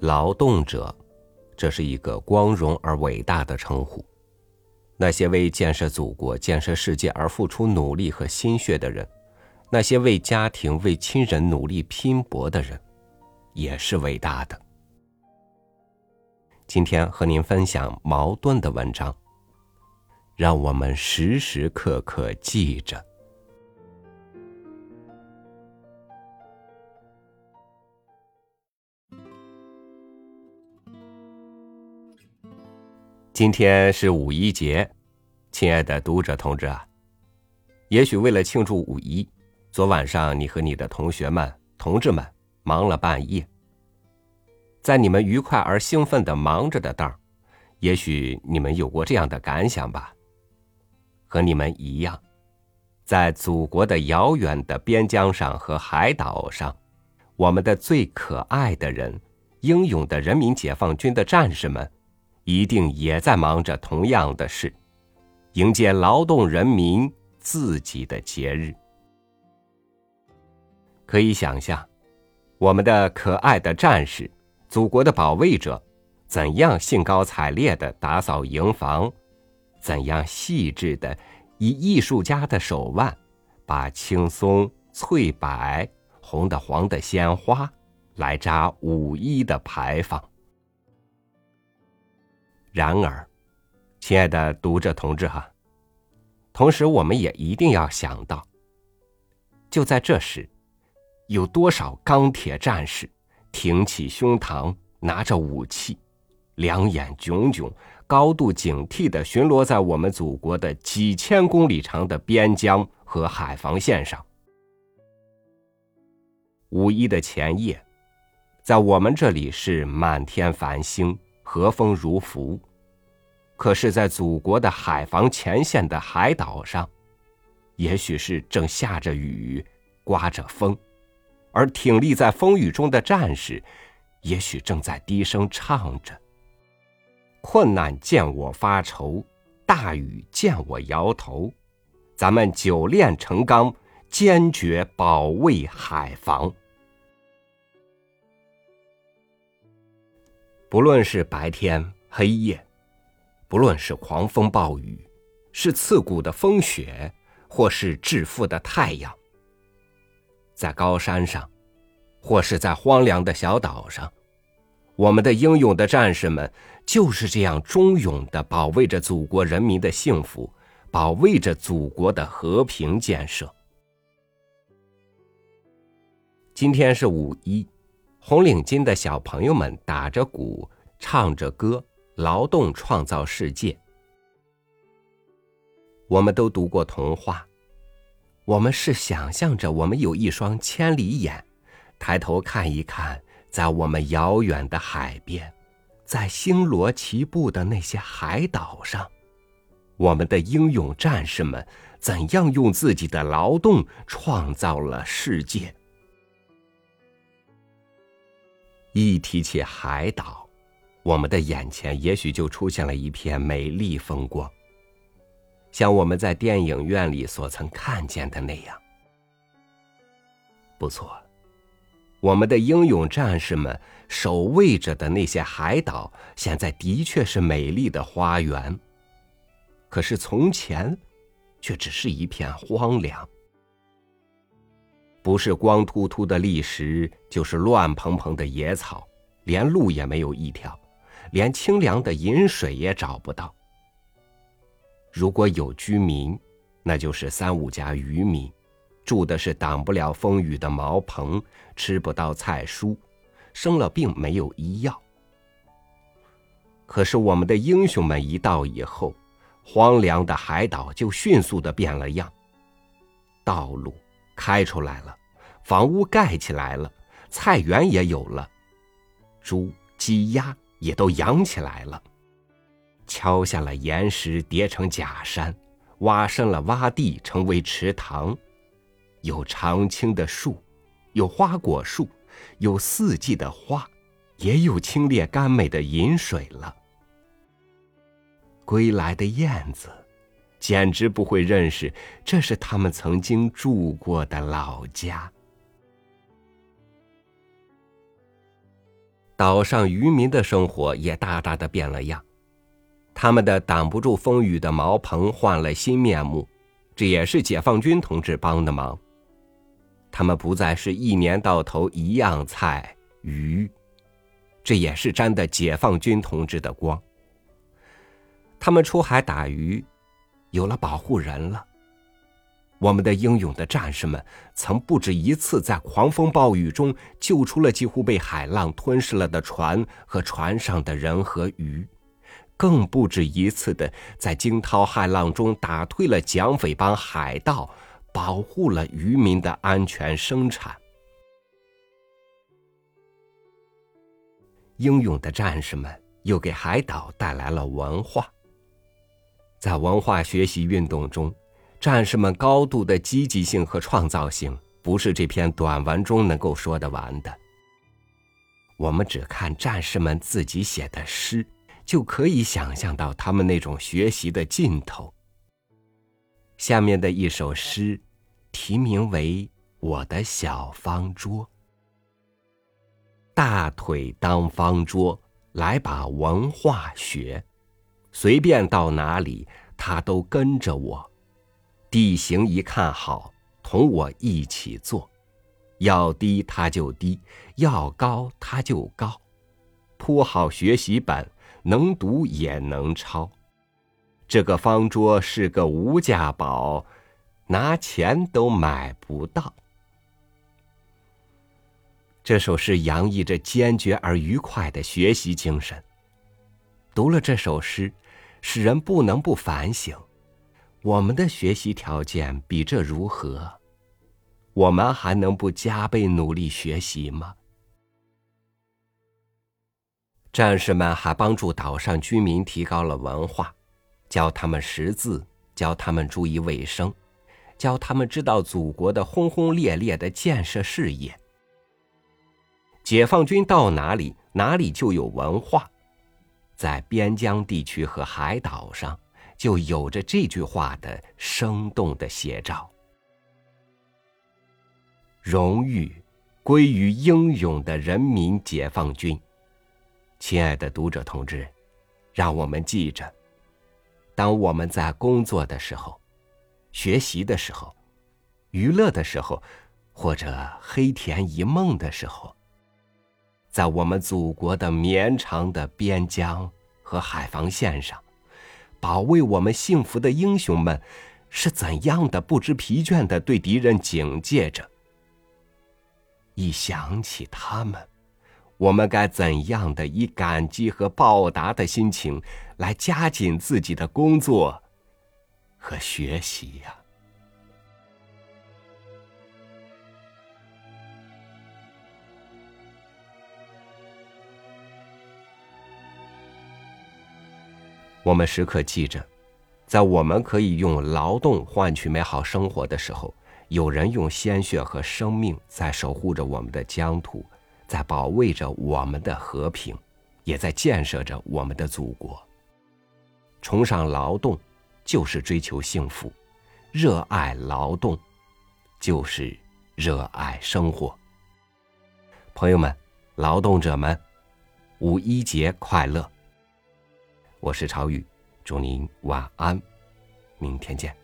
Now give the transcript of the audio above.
劳动者，这是一个光荣而伟大的称呼。那些为建设祖国、建设世界而付出努力和心血的人，那些为家庭、为亲人努力拼搏的人，也是伟大的。今天和您分享矛盾的文章，让我们时时刻刻记着。今天是五一节，亲爱的读者同志啊，也许为了庆祝五一，昨晚上你和你的同学们、同志们忙了半夜。在你们愉快而兴奋的忙着的当，也许你们有过这样的感想吧？和你们一样，在祖国的遥远的边疆上和海岛上，我们的最可爱的人，英勇的人民解放军的战士们。一定也在忙着同样的事，迎接劳动人民自己的节日。可以想象，我们的可爱的战士，祖国的保卫者，怎样兴高采烈的打扫营房，怎样细致的以艺术家的手腕，把青松、翠柏、红的、黄的鲜花来扎五一的牌坊。然而，亲爱的读者同志哈，同时我们也一定要想到，就在这时，有多少钢铁战士挺起胸膛，拿着武器，两眼炯炯、高度警惕的巡逻在我们祖国的几千公里长的边疆和海防线上。五一的前夜，在我们这里是满天繁星，和风如拂。可是，在祖国的海防前线的海岛上，也许是正下着雨，刮着风，而挺立在风雨中的战士，也许正在低声唱着：“困难见我发愁，大雨见我摇头，咱们久炼成钢，坚决保卫海防。”不论是白天黑夜。不论是狂风暴雨，是刺骨的风雪，或是炙富的太阳，在高山上，或是在荒凉的小岛上，我们的英勇的战士们就是这样忠勇的保卫着祖国人民的幸福，保卫着祖国的和平建设。今天是五一，红领巾的小朋友们打着鼓，唱着歌。劳动创造世界。我们都读过童话，我们是想象着我们有一双千里眼，抬头看一看，在我们遥远的海边，在星罗棋布的那些海岛上，我们的英勇战士们怎样用自己的劳动创造了世界。一提起海岛。我们的眼前也许就出现了一片美丽风光，像我们在电影院里所曾看见的那样。不错，我们的英勇战士们守卫着的那些海岛，现在的确是美丽的花园。可是从前，却只是一片荒凉，不是光秃秃的砾石，就是乱蓬蓬的野草，连路也没有一条。连清凉的饮水也找不到。如果有居民，那就是三五家渔民，住的是挡不了风雨的茅棚，吃不到菜蔬，生了病没有医药。可是我们的英雄们一到以后，荒凉的海岛就迅速的变了样。道路开出来了，房屋盖起来了，菜园也有了，猪、鸡、鸭。也都养起来了，敲下了岩石叠成假山，挖深了洼地成为池塘，有常青的树，有花果树，有四季的花，也有清冽甘美的饮水了。归来的燕子，简直不会认识这是他们曾经住过的老家。岛上渔民的生活也大大的变了样，他们的挡不住风雨的茅棚换了新面目，这也是解放军同志帮的忙。他们不再是一年到头一样菜鱼，这也是沾的解放军同志的光。他们出海打鱼，有了保护人了。我们的英勇的战士们曾不止一次在狂风暴雨中救出了几乎被海浪吞噬了的船和船上的人和鱼，更不止一次的在惊涛骇浪中打退了蒋匪帮海盗，保护了渔民的安全生产。英勇的战士们又给海岛带来了文化，在文化学习运动中。战士们高度的积极性和创造性，不是这篇短文中能够说得完的。我们只看战士们自己写的诗，就可以想象到他们那种学习的劲头。下面的一首诗，题名为《我的小方桌》。大腿当方桌，来把文化学，随便到哪里，他都跟着我。地形一看好，同我一起做，要低他就低，要高他就高，铺好学习本，能读也能抄。这个方桌是个无价宝，拿钱都买不到。这首诗洋溢着坚决而愉快的学习精神。读了这首诗，使人不能不反省。我们的学习条件比这如何？我们还能不加倍努力学习吗？战士们还帮助岛上居民提高了文化，教他们识字，教他们注意卫生，教他们知道祖国的轰轰烈烈的建设事业。解放军到哪里，哪里就有文化，在边疆地区和海岛上。就有着这句话的生动的写照。荣誉归于英勇的人民解放军。亲爱的读者同志，让我们记着：当我们在工作的时候、学习的时候、娱乐的时候，或者黑田一梦的时候，在我们祖国的绵长的边疆和海防线上。保卫我们幸福的英雄们，是怎样的不知疲倦的对敌人警戒着？一想起他们，我们该怎样的以感激和报答的心情来加紧自己的工作和学习呀？我们时刻记着，在我们可以用劳动换取美好生活的时候，有人用鲜血和生命在守护着我们的疆土，在保卫着我们的和平，也在建设着我们的祖国。崇尚劳动，就是追求幸福；热爱劳动，就是热爱生活。朋友们，劳动者们，五一节快乐！我是朝雨，祝您晚安，明天见。